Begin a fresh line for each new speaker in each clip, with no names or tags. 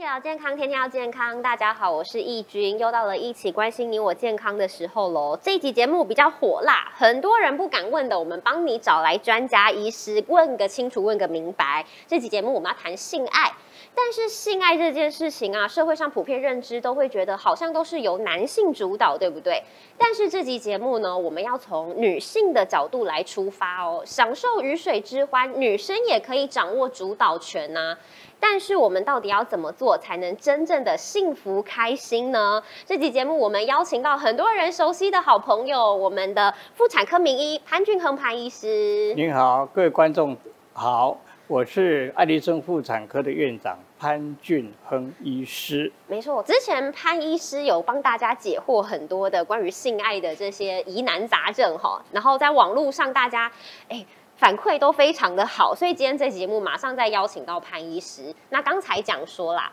起聊健康，天天要健康。大家好，我是易君，又到了一起关心你我健康的时候喽。这一集节目比较火辣，很多人不敢问的，我们帮你找来专家医师问个清楚，问个明白。这集节目我们要谈性爱，但是性爱这件事情啊，社会上普遍认知都会觉得好像都是由男性主导，对不对？但是这集节目呢，我们要从女性的角度来出发哦，享受鱼水之欢，女生也可以掌握主导权呐、但是我们到底要怎么做才能真正的幸福开心呢？这期节目我们邀请到很多人熟悉的好朋友，我们的妇产科名医潘俊恒潘医师。
您好，各位观众好，我是爱迪生妇产科的院长潘俊亨医师。
没错，之前潘医师有帮大家解惑很多的关于性爱的这些疑难杂症哈，然后在网络上大家哎。反馈都非常的好，所以今天这节目马上再邀请到潘医师。那刚才讲说啦，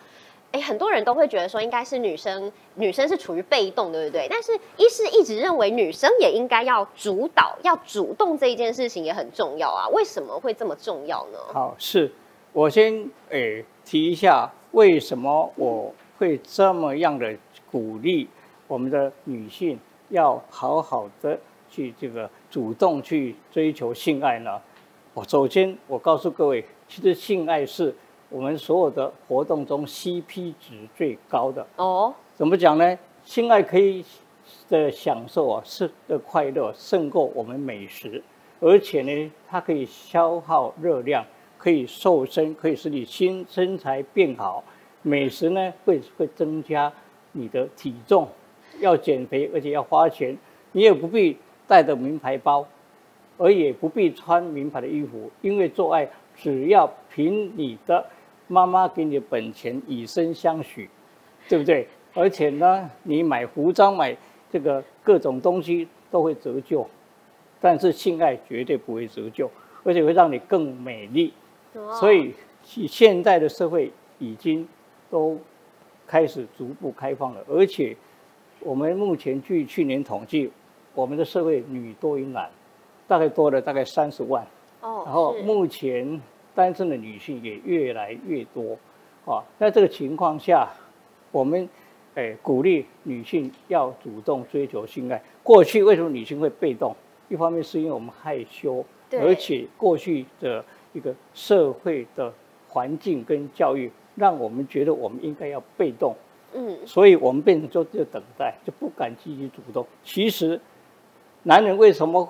哎，很多人都会觉得说应该是女生，女生是处于被动，对不对？但是医师一直认为女生也应该要主导，要主动这一件事情也很重要啊。为什么会这么重要呢？
好，是我先诶提一下，为什么我会这么样的鼓励我们的女性要好好的去这个主动去追求性爱呢？我首先我告诉各位，其实性爱是我们所有的活动中 CP 值最高的。
哦，
怎么讲呢？性爱可以的享受啊，是的快乐胜过我们美食，而且呢，它可以消耗热量，可以瘦身，可以使你新身材变好。美食呢，会会增加你的体重，要减肥，而且要花钱，你也不必带着名牌包，而也不必穿名牌的衣服，因为做爱只要凭你的妈妈给你的本钱，以身相许，对不对？而且呢，你买服装、买这个各种东西都会折旧，但是性爱绝对不会折旧，而且会让你更美丽。所以，现在的社会已经都开始逐步开放了，而且我们目前据去年统计，我们的社会女多于男，大概多了大概三十万。
哦，
然后目前单身的女性也越来越多，啊，在这个情况下，我们诶鼓励女性要主动追求性爱。过去为什么女性会被动？一方面是因为我们害羞，
对
而且过去的一个社会的环境跟教育，让我们觉得我们应该要被动，
嗯，
所以我们变成就就等待，就不敢积极主动。其实，男人为什么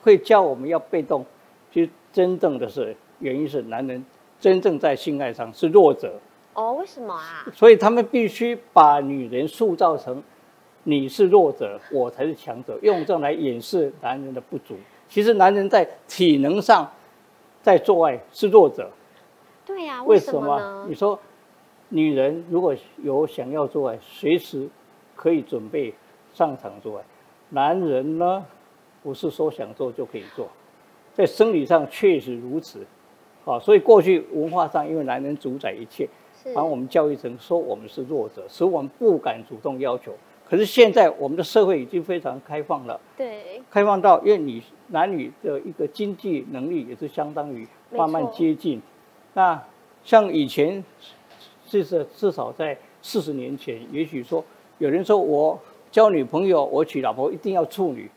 会叫我们要被动？其实真正的是原因是男人真正在性爱上是弱者，
哦，为什么啊？
所以他们必须把女人塑造成你是弱者，我才是强者，用这样来掩饰男人的不足。其实男人在体能上在做爱是弱者，
对呀、
为
什么？
你说女人如果有想要做爱，随时可以准备上场做爱，男人呢不是说想做就可以做，在生理上确实如此。好，所以过去文化上，因为男人主宰一切，
是
把我们教育成说我们是弱者，使我们不敢主动要求。可是现在我们的社会已经非常开放了，
对，
开放到因为你男女的一个经济能力也是相当于慢慢接近。那像以前，至少至少在四十年前，也许说有人说我交女朋友，我娶老婆一定要处女，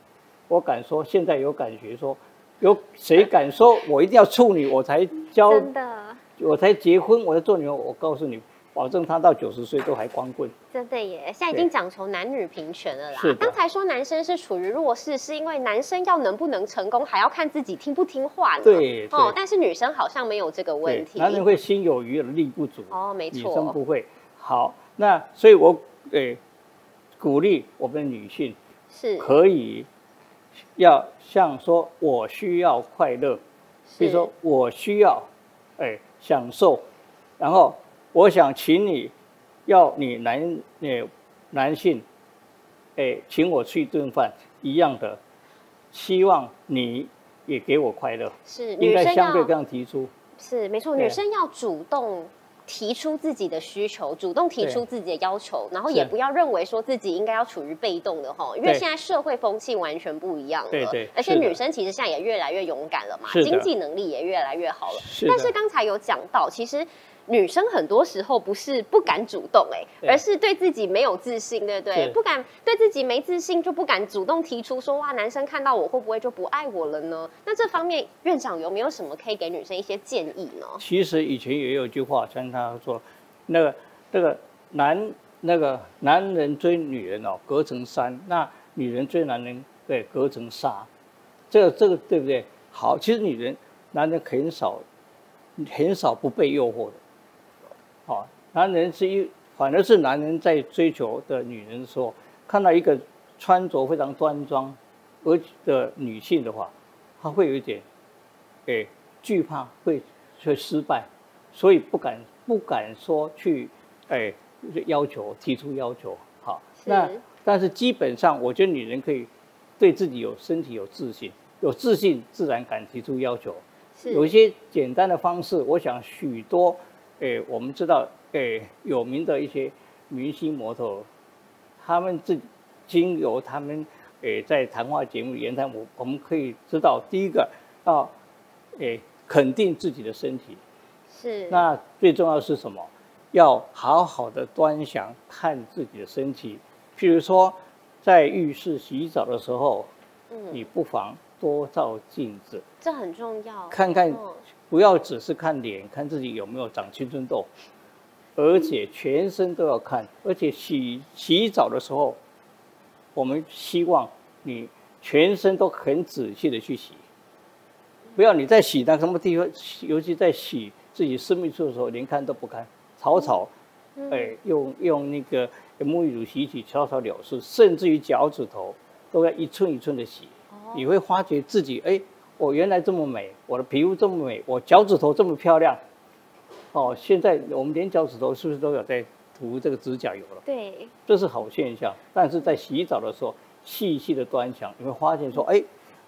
我敢说现在有感觉说，有谁敢说我一定要处女我才交
真的，
我才结婚，我才做女儿，我告诉你，保证他到九十岁都还光棍。
真的耶！现在已经讲求男女平权了啦
是。
刚才说男生是处于弱势，是因为男生要能不能成功，还要看自己听不听话呢。
对对，
哦但是女生好像没有这个问
对，
题。
男人会心有余而力不足。
哦，没错
女
错，
生不会。好，那所以我诶、鼓励我们的女性
是
可以要像说我需要快乐，比如
是
说我需要哎、享受，然后我想请你要你男诶、男性哎、请我吃一顿饭一样的，希望你也给我快乐，
是
应该
女生要
相对这样提出。
是没错，女生要主动。提出自己的需求，主动提出自己的要求，然后也不要认为说自己应该要处于被动的哈，因为
对。
现在社会风气完全不一样了，
对对
而且女生其实现在也越来越勇敢了嘛，经济能力也越来越好了。
是
但是刚才有讲到，其实女生很多时候不是不敢主动、哎，而是对自己没有自信，对不对？不敢对自己没自信，就不敢主动提出说哇，男生看到我会不会就不爱我了呢？那这方面院长有没有什么可以给女生一些建议呢？
其实以前也有句话，像他说，那个那个男那个男人追女人哦，隔层山；那女人追男人，对，隔层纱。这个这个对不对？好，其实女人男人很少很少不被诱惑的。哦，男人是一，反而是男人在追求的女人的时候，看到一个穿着非常端庄而的女性的话，他会有一点，诶，惧怕会会失败，所以不敢不敢说去，诶，要求提出要求。好，那但是基本上，我觉得女人可以对自己有身体有自信，有自信自然敢提出要求。
是
有一些简单的方式，我想许多，诶，我们知道，诶，有名的一些明星模特，他们自经由他们，诶，在谈话节目言谈，我我们可以知道，第一个要，诶，肯定自己的身体，
是。
那最重要是什么？要好好的端详看自己的身体，譬如说，在浴室洗澡的时候，你
嗯，
不妨多照镜子。
这很重要，
看看
嗯
不要只是看脸，看自己有没有长青春痘，而且全身都要看。而且洗洗澡的时候，我们希望你全身都很仔细的去洗，不要你在洗那什么地方，尤其在洗自己私密处的时候，连看都不看，草草，
嗯
哎，用用那个沐浴乳洗洗，草草了事，甚至于脚趾头都要一寸一寸的洗。
哦
你会发觉自己，哎，我原来这么美，我的皮肤这么美，我脚趾头这么漂亮。哦，现在我们连脚趾头是不是都有在涂这个指甲油了？
对，
这是好现象。但是在洗澡的时候，细细的端详，你会发现说，哎，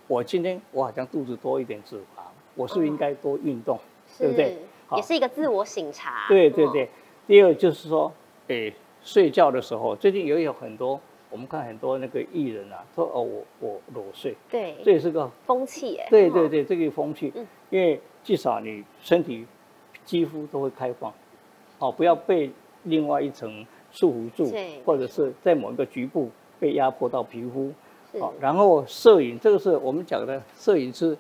我今天我好像肚子多一点脂肪，我是不是应该多运动？对不对
也是一个自我醒察，嗯
对对对。第二就是说，哎，睡觉的时候，最近也有很多，我们看很多那个艺人啊，说哦，我我裸睡，
对。
这也是个
风气耶，嗯。
对对对，这个风气。
嗯，
因为至少你身体肌肤都会开放，哦，不要被另外一层束缚住
对，
或者是在某一个局部被压迫到皮肤，
是。
哦，然后摄影这个是我们讲的摄影师，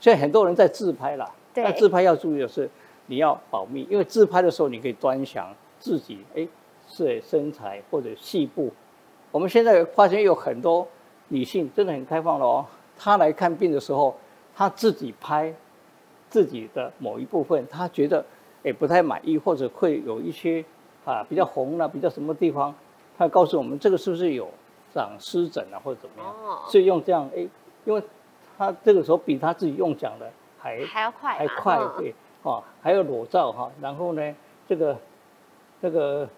现在很多人在自拍啦，
对。
那自拍要注意的是你要保密，因为自拍的时候你可以端详自己，哎，是身材或者细部。我们现在发现有很多女性真的很开放了哦，她来看病的时候，她自己拍自己的某一部分，她觉得哎不太满意，或者会有一些啊比较红啊，比较什么地方，她告诉我们这个是不是有长湿疹啊，或者怎么样，
哦，
所以用这样哎，因为她这个时候比她自己用讲的还
还要快嘛，
还快
嗯。
对，哦，还有裸照哈，然后呢，这个这个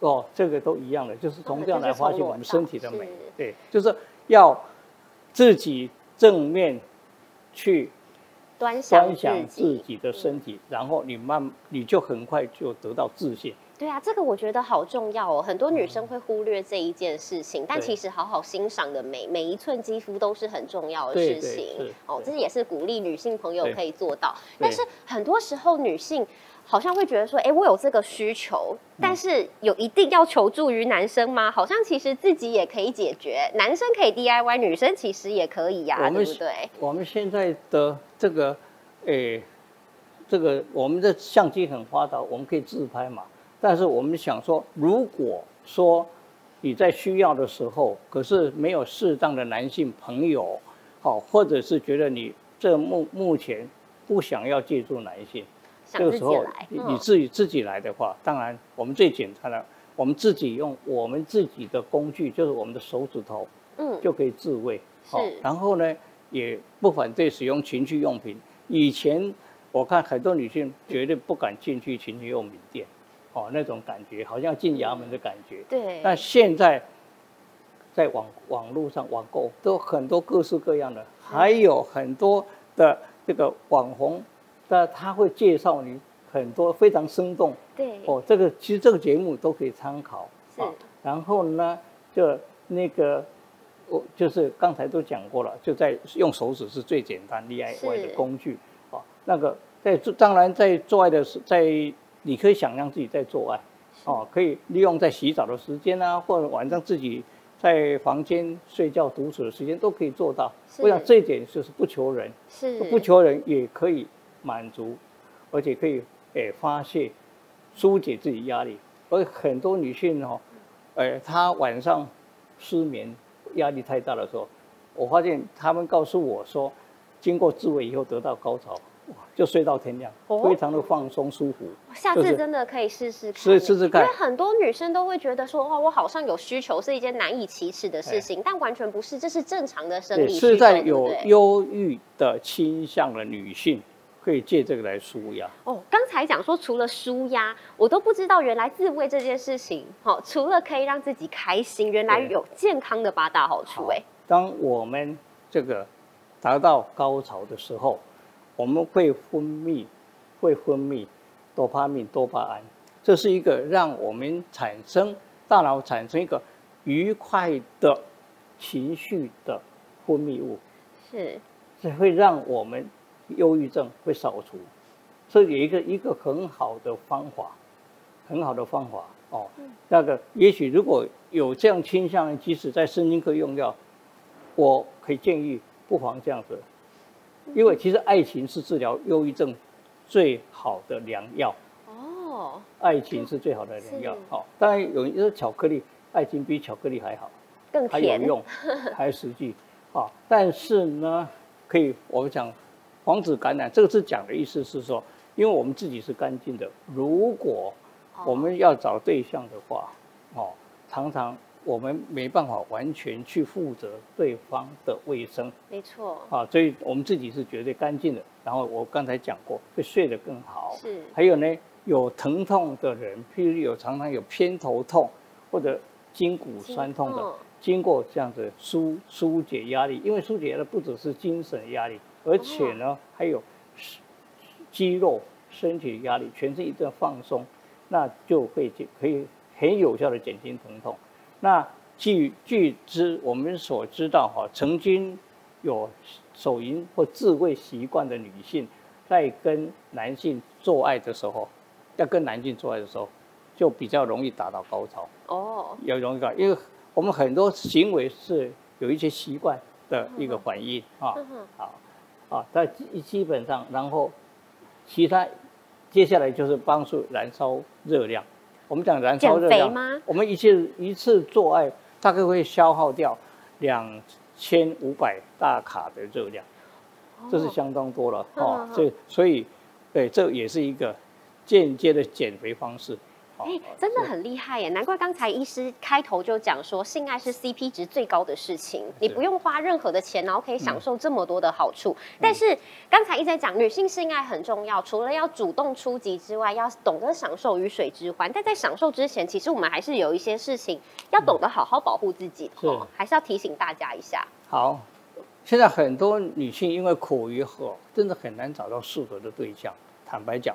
哦，这个都一样的，就是从这样来发现我们身体的美对，就是要自己正面去
端详
端详自
自
己的身体，然后你慢你就很快就得到自信。
对啊，这个我觉得好重要哦。很多女生会忽略这一件事情，但其实好好欣赏的美每一寸肌肤都是很重要的事情哦。
对
这也是鼓励女性朋友可以做到。但是很多时候女性好像会觉得说，哎，我有这个需求，
嗯
但是有一定要求助于男生吗？好像其实自己也可以解决，男生可以 DIY，女生其实也可以呀、对不对？
我们现在的这个，诶，这个我们的相机很发达，我们可以自拍嘛。但是我们想说，如果说你在需要的时候，可是没有适当的男性朋友，好，或者是觉得你这目目前不想要借助男性，
想
这个时候你自己自己来的话，当然我们最简单的，我们自己用我们自己的工具，就是我们的手指头，
嗯，
就可以自慰。
是
然后呢，也不反对使用情趣用品。以前我看很多女性绝对不敢进去情趣用品店，哦，那种感觉好像进衙门的感觉。
对，
但现在在网网络上网购都有很多各式各样的，还有很多的这个网红，那他会介绍你很多非常生动
对，
哦。这个其实这个节目都可以参考。
是
啊然后呢，就那个我就是刚才都讲过了，就在用手指是最简单 DIY 的工具啊。那个在做当然在做爱的时，在你可以想象自己在做爱，哦，可以利用在洗澡的时间啊，或者晚上自己在房间睡觉独处的时间都可以做到。我想这一点就是不求人，
是
不求人也可以满足，而且可以诶发泄、疏解自己压力。而很多女性哦，呃，她晚上失眠、压力太大的时候，我发现她们告诉我说，经过自慰以后得到高潮。就睡到天亮，非常的放松舒服。
下次真的可以试试看，
试试试看。
因为很多女生都会觉得说，哇，我好像有需求是一件难以启齿的事情，但完全不是，这是正常的生理需求。
是在有忧郁的倾向的女性，可以借这个来舒压。
哦，刚才讲说除了舒压，我都不知道原来自慰这件事情，好，除了可以让自己开心，原来有健康的八大好处。哎，
当我们这个达到高潮的时候。我们会分泌，会分泌多巴胺、多巴胺，这是一个让我们产生大脑产生一个愉快的情绪的分泌物，
是，
这会让我们忧郁症会扫除，这有一个一个很好的方法，很好的方法哦。那个也许如果有这样倾向，即使在神经科用药，我可以建议不妨这样子。因为其实爱情是治疗忧郁症最好的良药哦，爱情是最好的良药。好，当然有人说巧克力，爱情比巧克力还好，
更
还有用，还实际。啊，但是呢，可以我们讲防止感染，这个是讲的意思是说，因为我们自己是干净的，如果我们要找对象的话，哦，常常。我们没办法完全去负责对方的卫生，
没错。
啊，所以我们自己是绝对干净的。然后我刚才讲过，会睡得更好。
是。
还有呢，有疼痛的人，譬如有常常有偏头痛或者筋骨酸痛的，经过这样子疏疏解压力，因为疏解压力不只是精神压力，而且呢还有肌肉、身体压力，全身一阵放松，那就会可以很有效的减轻疼痛。那据据知，我们所知道哈，曾经有手淫或自慰习惯的女性，在跟男性做爱的时候，要跟男性做爱的时候，就比较容易达到高潮哦，也容易高，因为我们很多行为是有一些习惯的一个反应啊，好，啊，它基基本上，然后其他接下来就是帮助燃烧热量。我们讲燃烧热量，我们一次一次做爱大概会消耗掉两千五百大卡的热量，这是相当多了哦。所以，所以，对，这也是一个间接的减肥方式。
哎，真的很厉害耶！难怪刚才医师开头就讲说，性爱是 CP 值最高的事情，你不用花任何的钱，然后可以享受这么多的好处。但是刚才一直在讲，女性性爱很重要，除了要主动出击之外，要懂得享受鱼水之欢。但在享受之前，其实我们还是有一些事情要懂得好好保护自己，哦，还是要提醒大家一下。
好，现在很多女性因为苦于喝，真的很难找到适合的对象。坦白讲，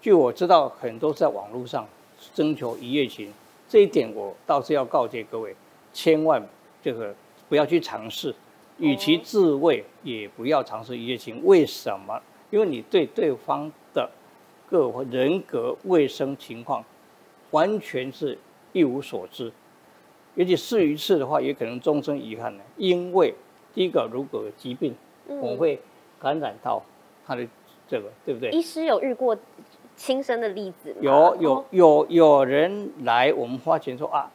据我知道，很多在网络上。征求一夜情，这一点我倒是要告诫各位，千万这个不要去尝试，与其自慰，也不要尝试一夜情。为什么？因为你对对方的个人格卫生情况完全是一无所知，尤其试一次的话，也可能终身遗憾呢。因为第一个，如果疾病，我会感染到他的这个，对不对？
医师有遇过。亲身的例子
有有有有人来我们花钱说啊，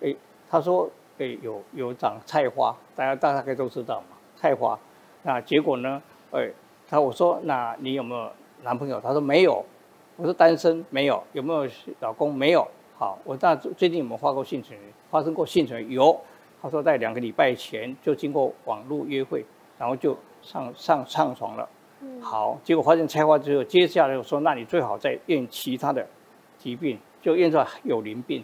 哎，他说哎有有长菜花，大家大概都知道嘛，菜花，那结果呢，哎，他我说那你有没有男朋友？他说没有，我说单身没有，有没有老公？没有。好，我那最近有没有发过性存发生过性存有，他说在两个礼拜前就经过网络约会，然后就上上上床了。好，结果发现拆花之后，接下来说，那你最好再验其他的疾病，就验出来有淋病，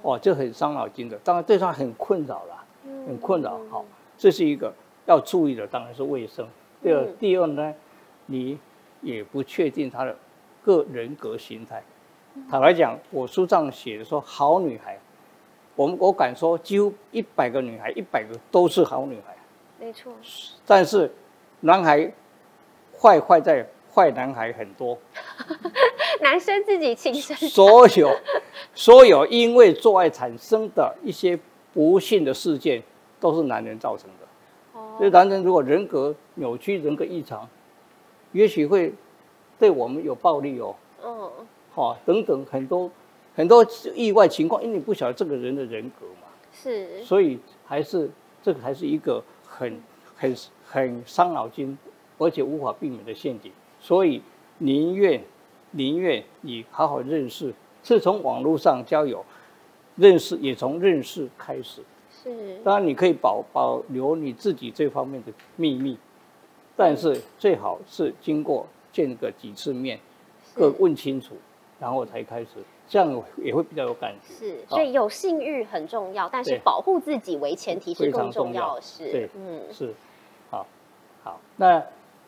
哦，这很伤脑筋的，当然对他很困扰了，很困扰。好，这是一个要注意的，当然是卫生。第二，第二呢，你也不确定他的个人格形态。坦白讲，我书上写的说，好女孩，我们我敢说，几乎一百个女孩，一百个都是好女孩。
没错。
但是男孩。坏坏在坏男孩很多，
男生自己亲身
所有所有因为做爱产生的一些不幸的事件，都是男人造成的。
哦。
所以男人如果人格扭曲、人格异常，也许会对我们有暴力哦，
嗯，
哈、等等很多很多意外情况，因为你不晓得这个人的人格嘛，
是，
所以还是这个还是一个很很很伤脑筋，而且无法避免的陷阱。所以宁愿宁愿你好好认识，是从网络上交友，认识也从认识开始。
是，
当然，你可以保保留你自己这方面的秘密，但是最好是经过见个几次面，各问清楚，然后才开始，这样也会比较有感觉。
是，所以有性欲很重要，但是保护自己为前提是更重
重要
要的事。
对
嗯，
是，好，好，那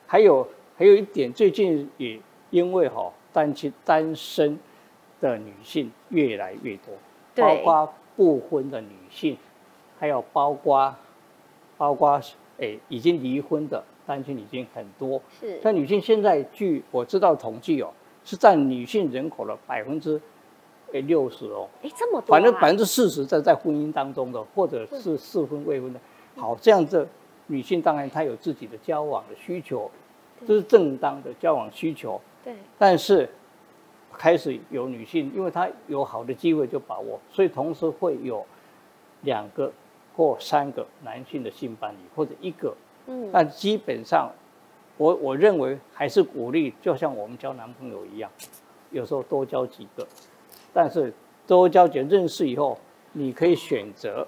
还有还有一点，最近也因为哈、单亲单身的女性越来越多，
对
包括不婚的女性，还有包括包括诶已经离婚的单亲女性很多。
是，
像女性现在据我知道统计哦，是占女性人口的百分之诶六十哦。
哎，这么多、啊，
反正百分之四十在在婚姻当中的，或者是适婚未婚的。好，这样子女性当然她有自己的交往的需求，这是正当的交往需求。
对，
但是开始有女性，因为她有好的机会就把握，所以同时会有两个或三个男性的性伴侣，或者一个。
嗯，
但基本上，我我认为还是鼓励，就像我们交男朋友一样，有时候多交几个，但是多交几个认识以后，你可以选择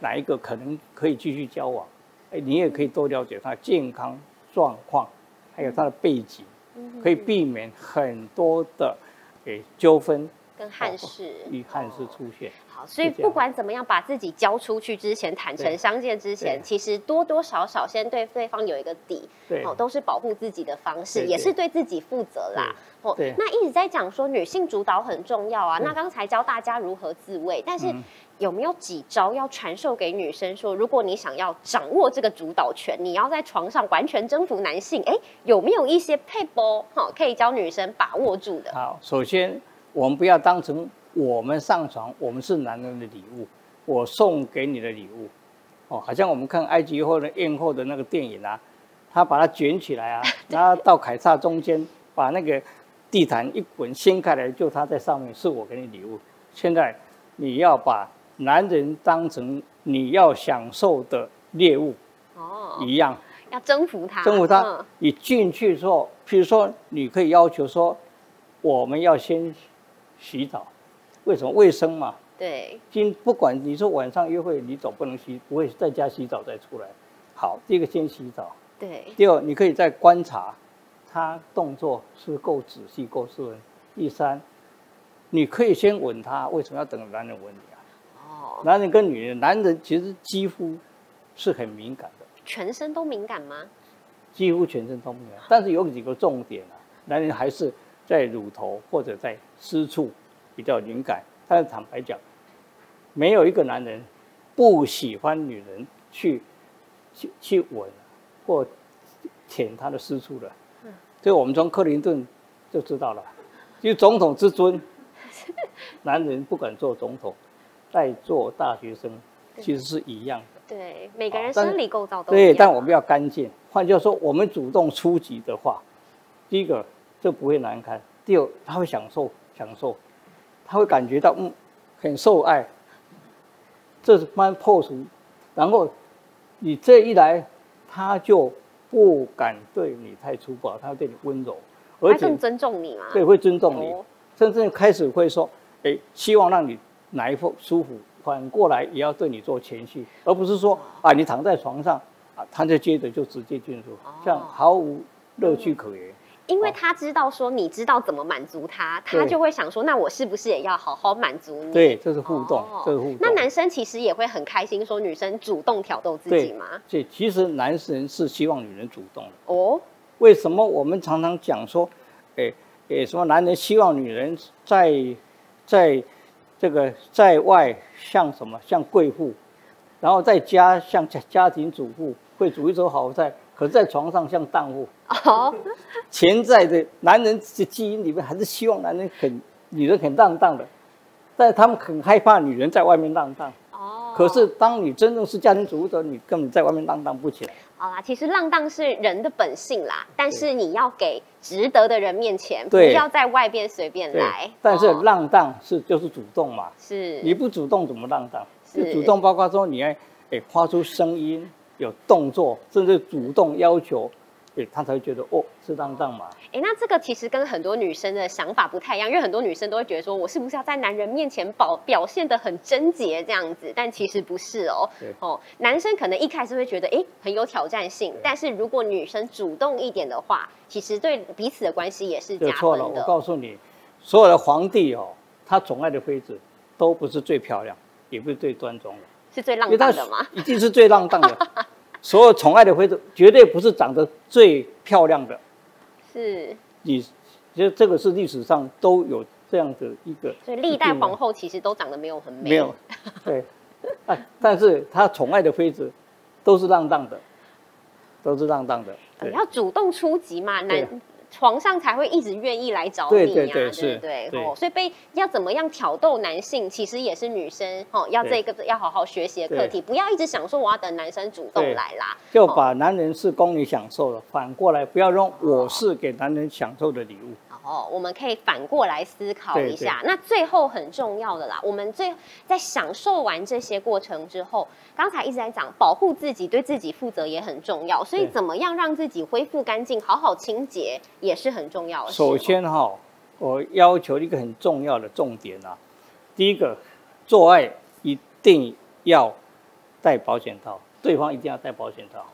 哪一个可能可以继续交往，哎，你也可以多了解他的健康状况，还有他的背景，
嗯
可以避免很多的诶纠纷
跟憾事
与憾事出现。
好，所以不管怎么样，把自己交出去之前，坦诚相见之前，其实多多少少先对对方有一个底，
对
哦，都是保护自己的方式，也是对自己负责啦。哦
对，
那一直在讲说女性主导很重要啊。那刚才教大家如何自卫，但是
嗯
有没有几招要传授给女生说，如果你想要掌握这个主导权，你要在床上完全征服男性，哎，有没有一些配波哈，可以教女生把握住的？
好，首先我们不要当成我们上床，我们是男人的礼物，我送给你的礼物，哦，好像我们看埃及后的艳后的那个电影啊，他把它卷起来啊，然后到凯撒中间，把那个地毯一滚掀开来，就他在上面，是我给你礼物。现在你要把男人当成你要享受的猎物
哦，
一样，
要征服他，
征服他。
嗯。
你进去之后，比如说，你可以要求说，我们要先洗澡，为什么？卫生嘛。
对，
今不管你说晚上约会，你总不能洗，不会在家洗澡再出来。好，第一个先洗澡，
对，
第二你可以再观察他动作是够仔细、够斯文。第三，你可以先吻他，为什么要等男人吻你啊？
哦，
男人跟女人，男人其实肌肤是很敏感的。
全身都敏感吗？
几乎全身都敏感，但是有几个重点啊，男人还是在乳头或者在私处比较敏感。但是坦白讲，没有一个男人不喜欢女人去去去吻或舔他的私处的。所以我们从克林顿就知道了，就总统之尊，男人不敢做总统，在做大学生，其实是一样的。
对，每个人生理构造都一
对，但我们要干净。换句话说，我们主动出击的话，第一个就不会难堪，第二他会享受享受，他会感觉到嗯很受爱，这是蛮破除。然后你这一来，他就不敢对你太粗暴，他会对你温柔，而且
他更尊重你嘛。
对会尊重你。
哦
甚至开始会说，哎，希望让你哪一副舒服，反过来也要对你做前戏，而不是说啊，你躺在床上啊，他就接着就直接进入，这样毫无乐趣可言。
因为他知道说你知道怎么满足他，他就会想说，那我是不是也要好好满足你？
对，这是互动，
哦
这是互动。
那男生其实也会很开心，说女生主动挑逗自己
对
吗？
对其实男生是希望女人主动的。
哦，
为什么我们常常讲说，诶诶，什么男人希望女人在在这个在外像什么像贵妇，然后在家像家家庭主妇，会煮一手好菜，可在床上像荡妇。
哦，
潜在的男人的基因里面还是希望男人很女人很浪荡的，但他们很害怕女人在外面浪荡。
哦，
可是当你真正是家庭主妇的，你根本在外面浪荡不起来。
好啦，其实浪荡是人的本性啦，但是你要给值得的人面前，不要在外边随便
对
来。，
但是
哦
浪荡是就是主动嘛，
是
你不主动怎么浪荡？
是
主动包括说你要诶发出声音，有动作，甚至主动要求，诶他才会觉得哦是浪荡嘛。
哎，那这个其实跟很多女生的想法不太一样，因为很多女生都会觉得说，我是不是要在男人面前表表现的很贞洁这样子？但其实不是哦
对。
哦，男生可能一开始会觉得，哎，很有挑战性，但是如果女生主动一点的话，其实对彼此的关系也是加
就错了，我。告诉你，所有的皇帝哦，他宠爱的妃子都不是最漂亮，也不是最端庄的，
是最浪荡的吗？
一定是最浪荡的。所有宠爱的妃子绝对不是长得最漂亮的，
是，
你其实这个是历史上都有这样的一个，
所以历代皇后其实都长得没有很美。
没有，对，哎，但是他宠爱的妃子都是浪荡的，都是浪荡的，
你要主动出击嘛，男皇上才会一直愿意来找你呀、对
对对是
不对？
对
哦，所以被要怎么样挑逗男性，其实也是女生哦，要这个要好好学习的课题，不要一直想说我要等男生主动来啦。
就把男人是供你享受的，反过来不要用我是给男人享受的礼物。
哦，我们可以反过来思考一下。那最后很重要的啦，我们最在享受完这些过程之后，刚才一直在讲保护自己，对自己负责也很重要。所以怎么样让自己恢复干净、好好清洁也是很重要的。
首先哈、我要求一个很重要的重点啊，第一个，做爱一定要戴保险套，对方一定要戴保险套，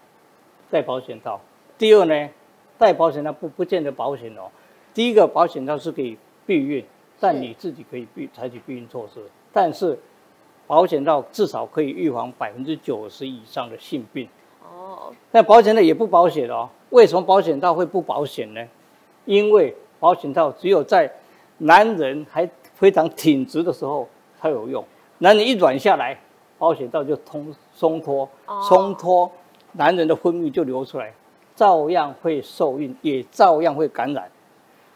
戴保险套。第二呢，戴保险套不不见得保险哦。第一个保险套是可以避孕，但你自己可以避采取避孕措施，但是保险套至少可以预防百分之九十以上的性病。
哦，
那保险套也不保险哦。为什么保险套会不保险呢？因为保险套只有在男人还非常挺直的时候才有用，男人一软下来，保险套就通松脱
哦，
松脱，男人的分泌就流出来，照样会受孕，也照样会感染。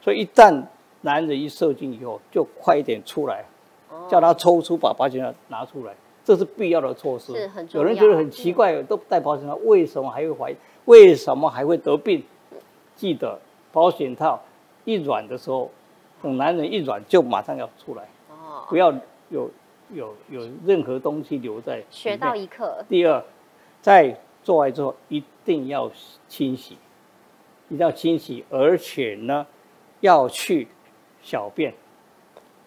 所以一旦男人一射精以后，就快一点出来，
哦
叫他抽出把保险套拿出来，这是必要的措施。有人觉得很奇怪，都不戴保险套，为什么还会怀？为什么还会得病？记得保险套一软的时候，等男人一软就马上要出来，
哦，
不要有有有任何东西留在。
学到一课，
第二，在做爱之后一定要清洗，一定要清洗，而且呢，要去小便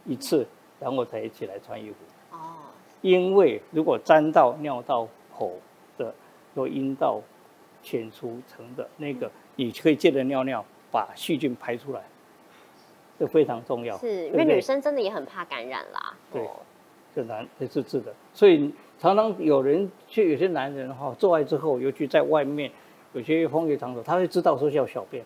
一次，然后才起来穿衣服。
哦，
因为如果沾到尿道口的，有阴道浅出层的那个，你可以借着尿尿把细菌排出来，这非常重要。
是因为女生真的也很怕感染啦。
对
哦
这男这是是的，所以常常有人去有些男人哈、做爱之后，尤其在外面有些风月场所，他会知道说要小便，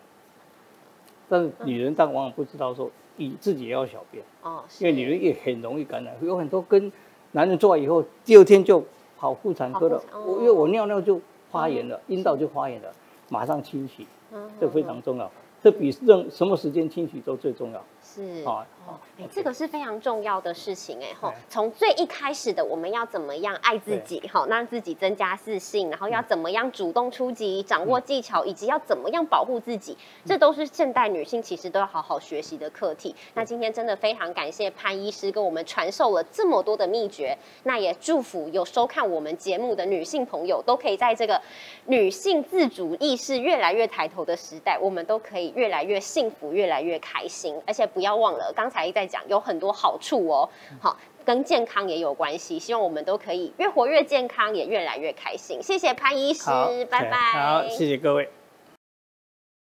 但是女人但往往不知道说你自己也要小便，
哦，
因为女人也很容易感染，有很多跟男人做完以后，第二天就跑妇产科了我因为我尿尿就发炎了，阴道就发炎了，马上清洗，
嗯
这非常重要，这比任什么时间清洗都最重要。
是
好
哦，哎，这个是非常重要的事情哎哈
对。
从最一开始的我们要怎么样爱自己哈，让自己增加自信，然后要怎么样主动出击，掌握技巧，以及要怎么样保护自己，这都是现代女性其实都要好好学习的课题。那今天真的非常感谢潘医师跟我们传授了这么多的秘诀，那也祝福有收看我们节目的女性朋友都可以在这个女性自主意识越来越抬头的时代，我们都可以越来越幸福，越来越开心。而且不要忘了，刚才在讲有很多好处哦，好。跟健康也有关系，希望我们都可以越活越健康，也越来越开心。谢谢潘医师，，拜拜。
好，谢谢各位。